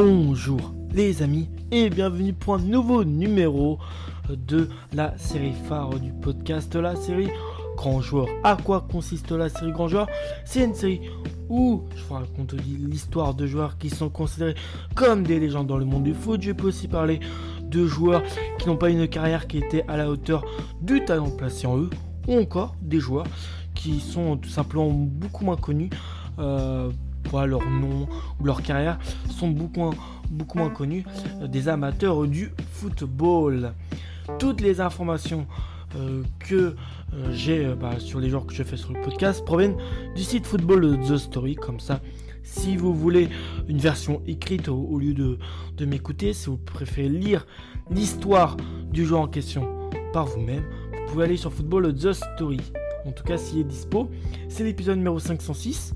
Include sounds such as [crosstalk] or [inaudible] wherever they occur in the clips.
Bonjour les amis et bienvenue pour un nouveau numéro de la série phare du podcast, la série Grand Joueur. À quoi consiste la série Grand Joueur? C'est une série où je vous raconte l'histoire de joueurs qui sont considérés comme des légendes dans le monde du foot. Je peux aussi parler de joueurs qui n'ont pas une carrière qui était à la hauteur du talent placé en eux, ou encore des joueurs qui sont tout simplement beaucoup moins connus. Euh, leur nom ou leur carrière sont beaucoup moins, beaucoup moins connus euh, des amateurs du football. Toutes les informations euh, que euh, j'ai bah, sur les joueurs que je fais sur le podcast proviennent du site Football The Story. Comme ça, si vous voulez une version écrite au, lieu de, de m'écouter, si vous préférez lire l'histoire du joueur en question par vous-même, vous pouvez aller sur Football The Story. En tout cas, s'il est dispo, c'est l'épisode numéro 506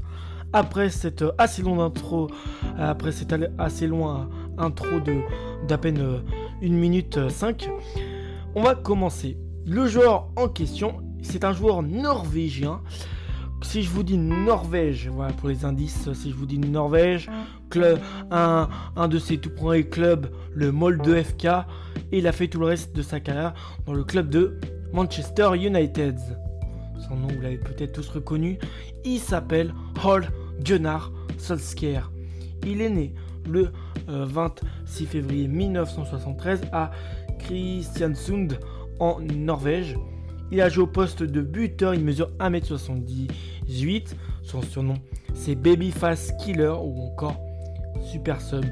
après cette assez longue intro, après cette assez loin intro de d'à peine euh, une minute 5, on va commencer. Le joueur en question, c'est un joueur norvégien. Si je vous dis Norvège, voilà pour les indices, si je vous dis Norvège, club, un, un de ses tout premiers clubs, le Molde FK, et il a fait tout le reste de sa carrière dans le club de Manchester United. Son nom, vous l'avez peut-être tous reconnu. Il s'appelle Hall Gunnar Solskjaer. Il est né le 26 euh, février 1973 à Kristiansund en Norvège. Il a joué au poste de buteur, il mesure 1m78. Son surnom c'est Babyface Killer ou encore Super Sub.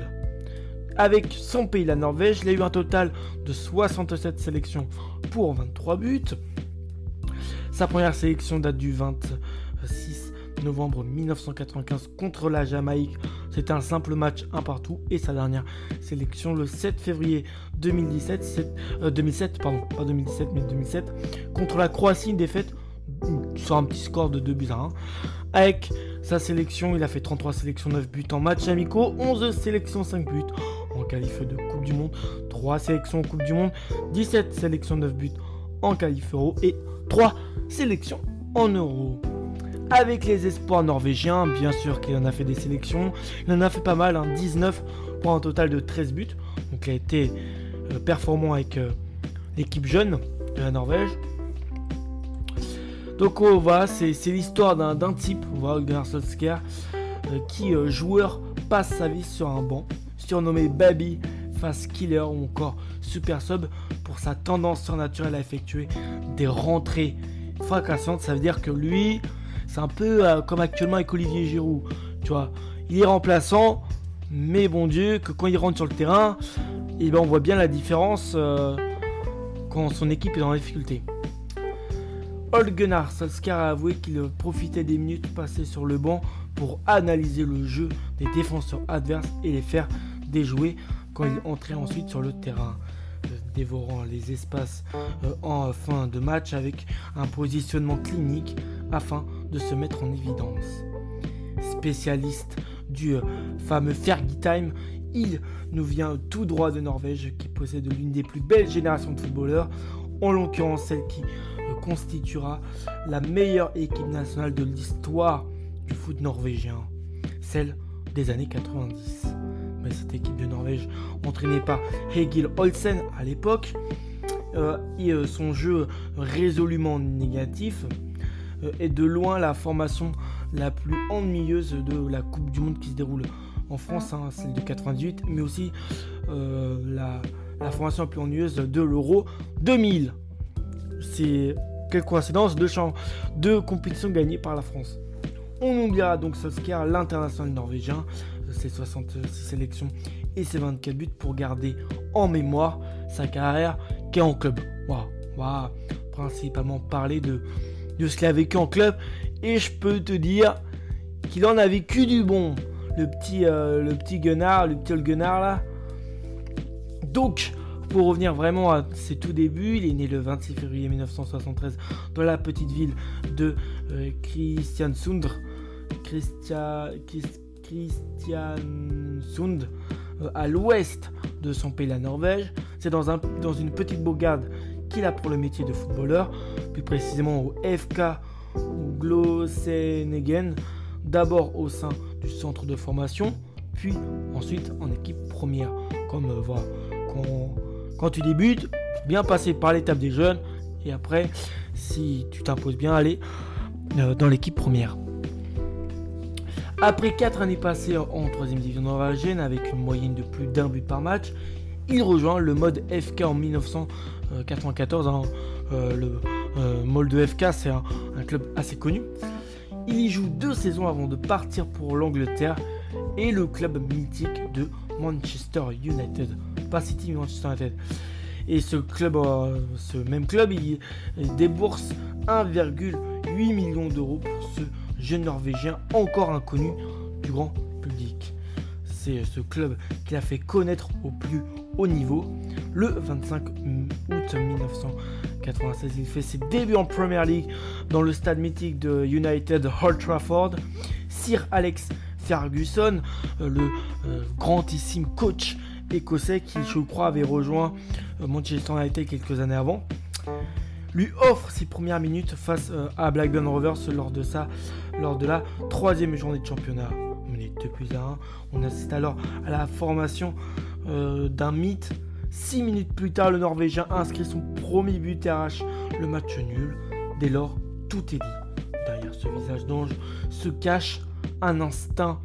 Avec son pays, la Norvège, il a eu un total de 67 sélections pour 23 buts. Sa première sélection date du 26 novembre 1995 contre la Jamaïque. C'était un simple match un partout et sa dernière sélection le 7 février 2017, 2007, euh, pardon, pas 2017 mais 2007 contre la Croatie, une défaite sur un petit score de 2 buts à 1. Avec sa sélection, il a fait 33 sélections, 9 buts en match amicaux, 11 sélections, 5 buts en qualif de Coupe du Monde, 3 sélections en Coupe du Monde, 17 sélections, 9 buts en qualif euro et 3 sélections en euro avec les espoirs norvégiens. Bien sûr qu'il en a fait des sélections. Il en a fait pas mal, 19 hein, pour un total de 13 buts. Donc il a été euh, performant avec euh, l'équipe jeune de la Norvège. Donc oh, voilà, c'est l'histoire d'un type, voilà, Solskjaer, euh, qui joueur passe sa vie sur un banc, surnommé Baby Fast Killer ou encore Super Sub pour sa tendance surnaturelle à effectuer des rentrées fracassantes. Ça veut dire que lui, c'est un peu euh, comme actuellement avec Olivier Giroud. Tu vois, il est remplaçant, mais bon Dieu, que quand il rentre sur le terrain, eh ben on voit bien la différence euh, quand son équipe est la difficulté. Old Gunnar Solskjaer a avoué qu'il profitait des minutes passées sur le banc pour analyser le jeu des défenseurs adverses et les faire déjouer quand il entrait ensuite sur le terrain dévorant les espaces euh, en fin de match avec un positionnement clinique afin de se mettre en évidence. Spécialiste du euh, fameux Fergie Time, il nous vient tout droit de Norvège qui possède l'une des plus belles générations de footballeurs, en l'occurrence celle qui euh, constituera la meilleure équipe nationale de l'histoire du foot norvégien, celle des années 90 mais cette équipe de Norvège entraînée par Hegil Olsen à l'époque, euh, et son jeu résolument négatif est de loin la formation la plus ennuyeuse de la Coupe du Monde qui se déroule en France, hein, celle de 98, mais aussi la, formation la plus ennuyeuse de l'Euro 2000. C'est quelle coïncidence, deux, deux compétitions gagnées par la France. On oubliera donc Solskjaer, l'international norvégien, ses 66 sélections et ses 24 buts pour garder en mémoire sa carrière qui est en club. Waouh, waouh. Principalement parler de, de ce qu'il a vécu en club et je peux te dire qu'il en a vécu du bon. Le petit, euh, le petit Gunnar, le petit Gunnar là. Donc, pour revenir vraiment à ses tout débuts, il est né le 26 février 1973 dans la petite ville de euh, Christiansund. Christia, Christiansund, euh, à l'ouest de son pays, la Norvège. C'est dans une petite bourgade qu'il a pour le métier de footballeur, plus précisément au FK Glossenegen, d'abord au sein du centre de formation, puis ensuite en équipe première. Comme voilà, quand, tu débutes, bien passer par l'étape des jeunes et après, si tu t'imposes bien, aller dans l'équipe première. Après 4 années passées en 3ème division norvégienne avec une moyenne de plus d'un but par match, il rejoint le mode FK en 1994. Hein. Euh, le euh, Molde FK, c'est un, club assez connu. Il y joue deux saisons avant de partir pour l'Angleterre et le club mythique de Manchester United. Pas City, mais Manchester United. Et ce club, euh, ce même club, il, il débourse 1,8 million d'euros pour ce jeune Norvégien encore inconnu du grand public. C'est ce club qui l'a fait connaître au plus haut niveau. Le 25 août 1996, il fait ses débuts en Premier League dans le stade mythique de United Old Trafford. Sir Alex Ferguson, euh, le euh, grandissime coach écossais qui, je crois, avait rejoint euh, Manchester United quelques années avant, lui offre ses premières minutes face à Blackburn Rovers lors de, de la troisième journée de championnat. Mené 2 plus à 1, on assiste alors à la formation d'un mythe. 6 minutes plus tard, le Norvégien inscrit son premier but arrache le match nul. Dès lors, tout est dit. Derrière ce visage d'ange se cache un instinct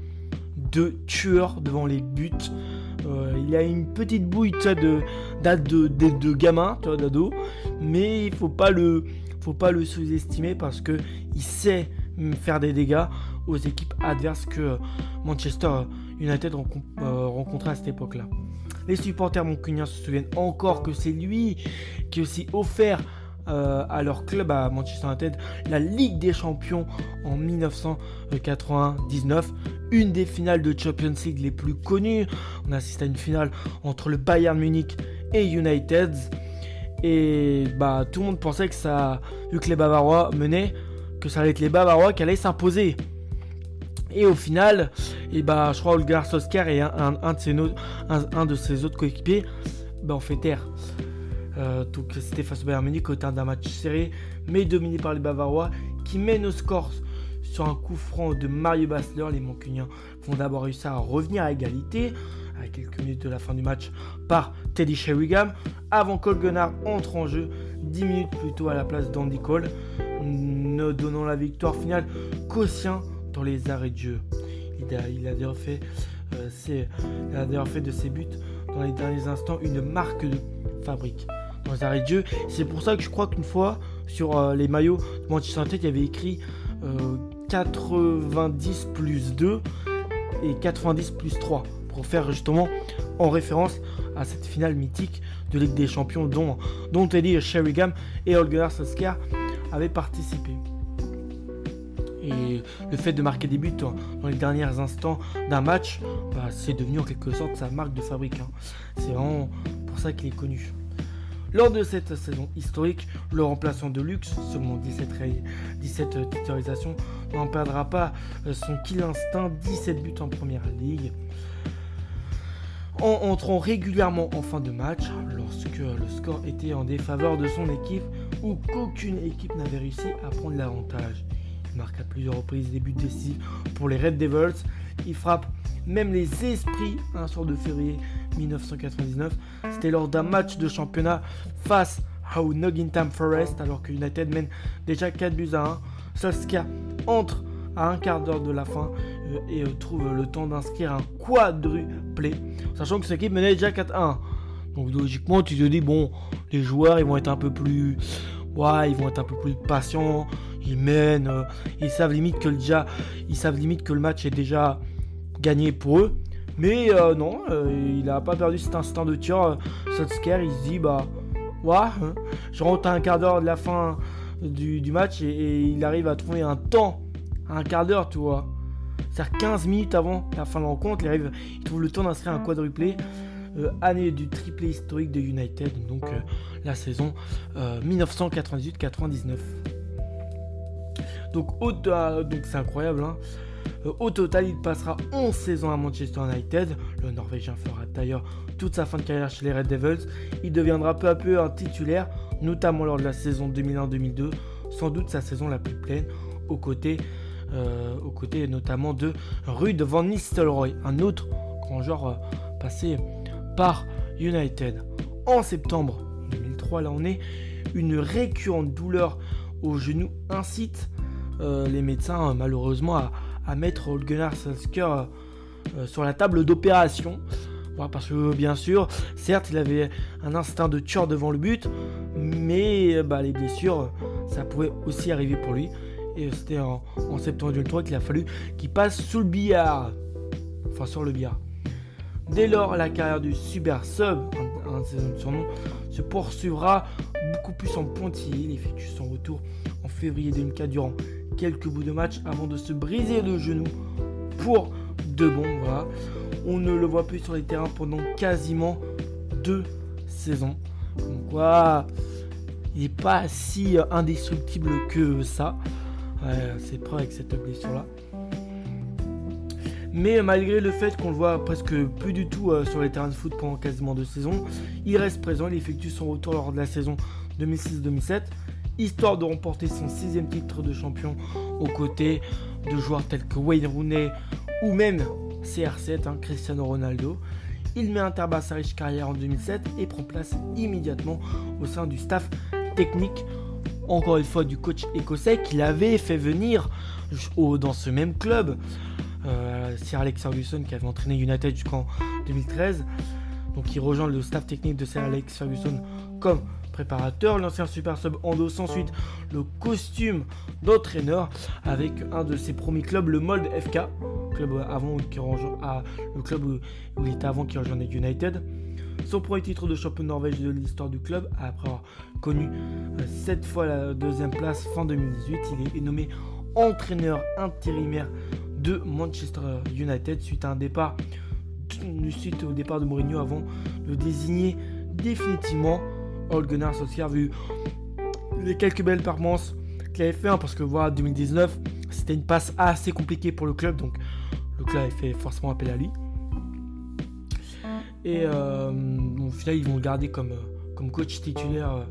de tueur devant les buts. Euh, il a une petite bouille de, de, de, de, gamin, d'ado, mais il faut pas le, faut pas le sous-estimer parce que il sait faire des dégâts aux équipes adverses que Manchester United euh, rencontrait à cette époque-là. Les supporters moncuniens se souviennent encore que c'est lui qui aussi offert euh, à leur club à Manchester United la Ligue des Champions en 1999, une des finales de Champions League les plus connues. On assiste à une finale entre le Bayern Munich et United. Et bah tout le monde pensait que ça, vu que les Bavarois menaient, que ça allait être les Bavarois qui allaient s'imposer. Et au final, et bah, je crois Olgar Sosker et un, de, ses autres coéquipiers bah, ont fait taire. Euh, donc c'était face au Bayern Munich au terme d'un match serré, mais dominé par les Bavarois qui mènent au score sur un coup franc de Mario Basler. Les Mancuniens vont d'abord réussir à revenir à égalité à quelques minutes de la fin du match par Teddy Sheringham avant Cole Gunnar entre en jeu 10 minutes plus tôt à la place d'Andy Cole, ne donnant la victoire finale qu'au sien dans les arrêts de jeu. Il a, il a d'ailleurs fait, euh, fait de ses buts dans les derniers instants une marque de fabrique dans les arrêts de jeu. C'est pour ça que je crois qu'une fois sur euh, les maillots de Manchester United, il y avait écrit 90 euh, plus 2 et 90 plus 3 pour faire justement en référence à cette finale mythique de Ligue des Champions dont, dont Eddie Sheringham et Holger Solskjaer avaient participé. Et le fait de marquer des buts dans les derniers instants d'un match, bah, c'est devenu en quelque sorte sa marque de fabrique. Hein. C'est vraiment pour ça qu'il est connu. Lors de cette saison historique, le remplaçant de luxe, seulement 17, 17 titularisations, n'en perdra pas euh, son kill instinct, 17 buts en première ligue. En entrant régulièrement en fin de match, lorsque le score était en défaveur de son équipe ou qu'aucune équipe n'avait réussi à prendre l'avantage marque à plusieurs reprises des buts décisifs pour les Red Devils. Il frappe même les esprits un soir de février 1999. C'était lors d'un match de championnat face à Nottingham Forest alors que United mène déjà 4 buts à 1. Solskjaer entre à un quart d'heure de la fin euh, et euh, trouve le temps d'inscrire un quadruplé, sachant que cette équipe menait déjà 4-1. Donc logiquement, tu te dis, bon, les joueurs, ils vont être un peu plus... Ouais, ils vont être un peu plus patients, ils mènent, euh, ils savent limite que le déjà, ils savent limite que le match est déjà gagné pour eux. Mais euh, non, euh, il n'a pas perdu cet instant de tir. Solskjaer, il se dit bah ouais, hein, je rentre à un quart d'heure de la fin du, match et, il arrive à trouver un temps, un quart d'heure, tu vois. C'est-à-dire 15 minutes avant la fin de la rencontre, il, arrive, il trouve le temps d'inscrire un quadruplé. année du triplé historique de United, donc la saison 1998-99. Donc, donc c'est incroyable. Hein. Euh, au total, il passera 11 saisons à Manchester United. Le Norvégien fera d'ailleurs toute sa fin de carrière chez les Red Devils. Il deviendra peu à peu un titulaire, notamment lors de la saison 2001-2002, sans doute sa saison la plus pleine, aux côtés aux côtés notamment de Ruud van Nistelrooy, un autre grand joueur passé par United. En septembre 2003, là on est, une récurrente douleur au genou incite les médecins malheureusement à, mettre Gunnar Solskjaer euh, sur la table d'opération. parce que bien sûr, certes, il avait un instinct de tueur devant le but, mais bah, les blessures, ça pouvait aussi arriver pour lui. Et c'était en, septembre 2003 qu'il a fallu qu'il passe sous le billard. Enfin, sur le billard. Dès lors, la carrière du Super Sub, un, surnom, se poursuivra beaucoup plus en pointillé. Il effectue son retour en février 2004 durant quelques bouts de match avant de se briser le genou pour de bon. Voilà. On ne le voit plus sur les terrains pendant quasiment deux saisons. Donc quoi, il n'est pas si indestructible que ça. c'est prêt avec cette blessure-là. Mais malgré le fait qu'on le voit presque plus du tout euh, sur les terrains de foot pendant quasiment deux saisons, il reste présent, il effectue son retour lors de la saison 2006-2007, histoire de remporter son sixième titre de champion aux côtés de joueurs tels que Wayne Rooney ou même CR7, hein, Cristiano Ronaldo. Il met un terme à sa riche carrière en 2007 et prend place immédiatement au sein du staff technique, encore une fois du coach écossais qu'il avait fait venir dans ce même club. Euh, Sir Alex Ferguson qui avait entraîné United jusqu'en 2013. Donc il rejoint le staff technique de Sir Alex Ferguson comme L'ancien super sub endosse ensuite le costume d'entraîneur avec un de ses premiers clubs, le Mold FK, club avant qui à, le club où, il était avant qui rejoignait United. Son premier titre de champion de Norvège de l'histoire du club, après avoir connu cette euh, fois la deuxième place fin 2018, il est nommé entraîneur intérimaire de Manchester United suite à un départ suite au départ de Mourinho avant de désigner définitivement Old Gunnar Solskjaer vu les quelques belles performances qu'il avait fait hein, parce que voilà 2019 c'était une passe assez compliquée pour le club donc le club avait fait forcément appel à lui. Et euh, au final ils vont le garder comme, comme coach titulaire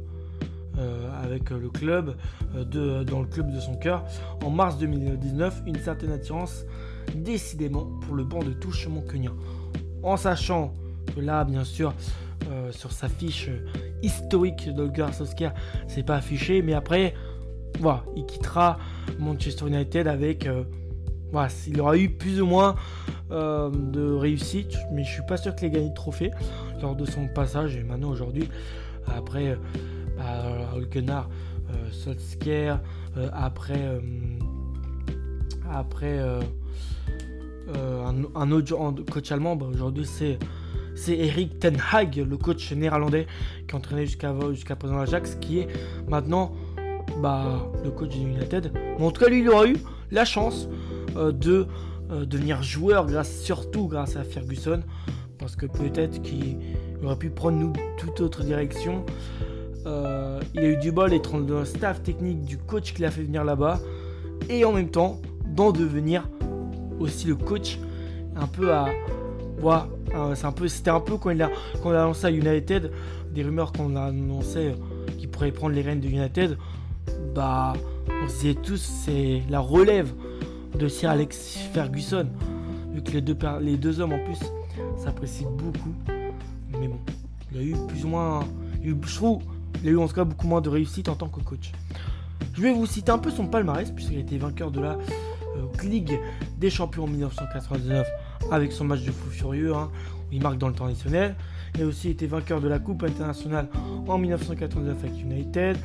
euh, avec le club euh, de, dans le club de son cœur. En mars 2019 une certaine attirance décidément pour le banc de touche moncunien en sachant que là bien sûr euh, sur sa fiche historique d'Olgar Solskjaer, c'est pas affiché, mais après, voilà, il quittera Manchester United avec. Euh, voilà, il aura eu plus ou moins euh, de réussite, mais je suis pas sûr qu'il ait gagné de trophée lors de son passage. Et maintenant, aujourd'hui, après Solskjaer, après, après un, autre coach allemand, bah, aujourd'hui c'est c'est Eric Ten Hag, le coach néerlandais qui entraînait jusqu'à jusqu'à présent l'Ajax, qui est maintenant bah, le coach du United. Mais en tout cas, lui, il aura eu la chance euh, de euh, devenir joueur, grâce, surtout grâce à Ferguson, parce que peut-être qu'il aurait pu prendre nous toute autre direction. Euh, il a eu du bol être dans le staff technique du coach qui l'a fait venir là-bas, et en même temps d'en devenir aussi le coach un peu à peu, c'était un peu quand il a, quand on a lancé à United, des rumeurs qu'on a annoncé euh, qu'il pourrait prendre les rênes de United. Bah, on se disait tous, c'est la relève de Sir Alex Ferguson. Vu que les deux, hommes en plus s'apprécient beaucoup. Mais bon, il a eu plus ou moins. Il a eu, je trouve, a eu en tout cas beaucoup moins de réussite en tant que coach. Je vais vous citer un peu son palmarès, puisqu'il a été vainqueur de la euh, Ligue des Champions en 1999 avec son match de fou furieux, hein, où il marque dans le temps additionnel. Il a aussi été vainqueur de la Coupe internationale en 1989 avec United,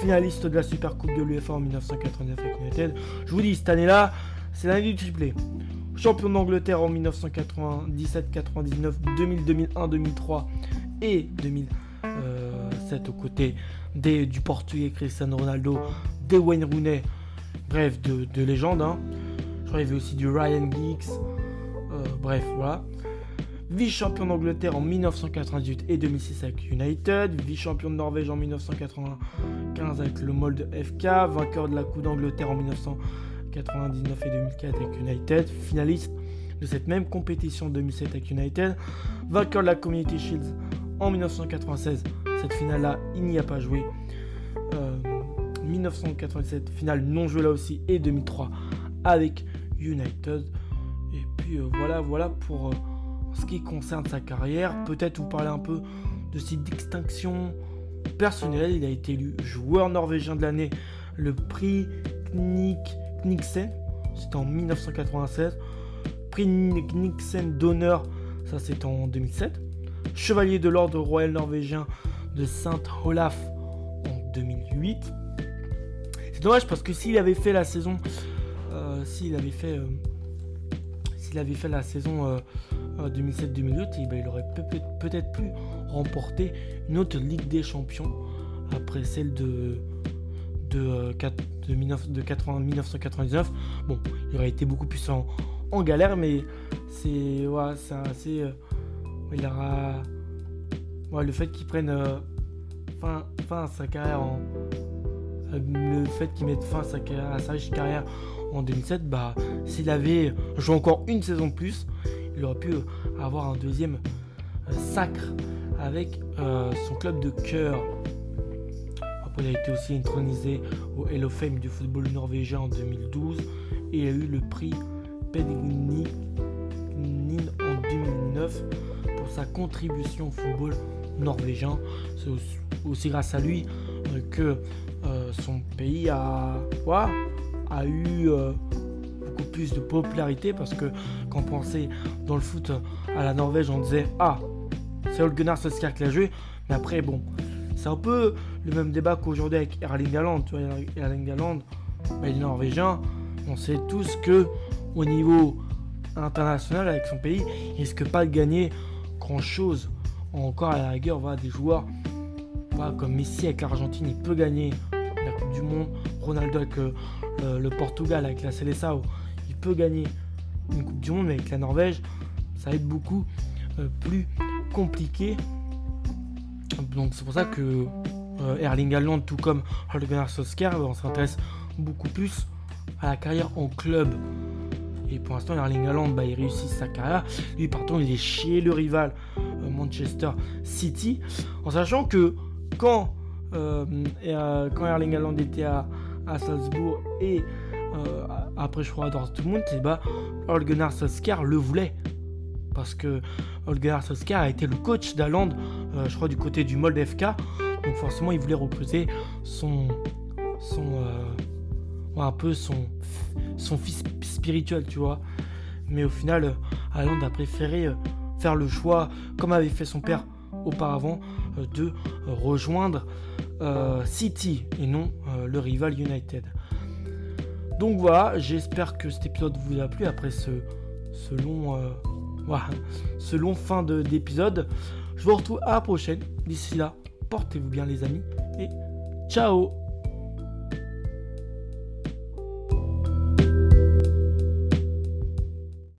finaliste de la Super Coupe de l'UEFA en 1989 avec United. Je vous dis, cette année-là, c'est l'année du triplé. Champion d'Angleterre en 1997, 99, 2000, 2001, 2003 et 2007 aux côtés du Portugais Cristiano Ronaldo, des Wayne Rooney, bref, de, légendes. Hein. Je crois qu'il y avait aussi du Ryan Giggs, euh, bref, voilà. Vice-champion d'Angleterre en 1998 et 2006 avec United. Vice-champion de Norvège en 1995 avec le Molde FK. Vainqueur de la Coupe d'Angleterre en 1999 et 2004 avec United. Finaliste de cette même compétition en 2007 avec United. Vainqueur de la Community Shield en 1996. Cette finale-là, il n'y a pas joué. 1997, euh, finale non jouée là aussi. Et 2003 avec United. Puis voilà, voilà pour ce qui concerne sa carrière. Peut-être vous parler un peu de ses distinctions personnelles. Il a été élu joueur norvégien de l'année, le prix Knik, Kniksen, c'était en 1996. Prix Kniksen d'honneur, ça c'est en 2007. Chevalier de l'ordre royal norvégien de Saint Olaf en 2008. C'est dommage parce que s'il avait fait la saison, euh, s'il avait fait, euh, s'il avait fait la saison 2007-2008, euh, eh ben, il aurait peut-être pu remporter une autre Ligue des Champions après celle de de, de, 1999. Bon, il aurait été beaucoup plus en, galère, mais c'est ouais, assez. il aura. le fait qu'il prenne fin, à sa carrière en, le fait qu'il mette fin à sa, à sa carrière en 2007, bah, s'il avait joué encore une saison de plus, il aurait pu avoir un deuxième euh, sacre avec euh, son club de cœur. Après, il a été aussi intronisé au Hall of Fame du football norvégien en 2012 et a eu le prix Pellegrini en 2009 pour sa contribution au football norvégien. C'est aussi grâce à lui euh, que son pays a, a eu euh, beaucoup plus de popularité parce que quand on pensait dans le foot à la Norvège, on disait Ah, c'est Ole Gunnar qui l'a joué. Mais après, bon, c'est un peu le même débat qu'aujourd'hui avec Erling Haaland. Tu vois, Erling Haaland, bah, il est norvégien. On sait tous que au niveau international avec son pays, il risque pas de gagner grand chose. Encore à la rigueur, va des joueurs comme Messi avec l'Argentine, il peut gagner la Coupe du Monde. Ronaldo avec euh, le Portugal, avec la Seleção, il peut gagner une Coupe du Monde, mais avec la Norvège, ça va être beaucoup euh, plus compliqué. Donc c'est pour ça que euh, Erling Haaland, tout comme Ole Gunnar on s'intéresse beaucoup plus à la carrière en club. Et pour l'instant, Erling Haaland, bah, il réussit sa carrière. Lui, pardon, il est chez le rival Manchester City. En sachant que quand, euh, euh, quand Erling Haaland était à, Salzbourg et euh, après je crois à Dortmund, et bah, Ole Gunnar Solskjaer le voulait. Parce que Ole Gunnar Solskjaer a été le coach d'Haaland, je crois du côté du Molde FK. Donc forcément il voulait recruter son, son un peu son, son fils spirituel, tu vois. Mais au final, Haaland a préféré faire le choix, comme avait fait son père auparavant, euh, de rejoindre euh, City et non euh, le rival United. Donc voilà, j'espère que cet épisode vous a plu après ce, ce long, voilà, [laughs] ce long fin d'épisode. Je vous retrouve à la prochaine. D'ici là, portez-vous bien les amis et ciao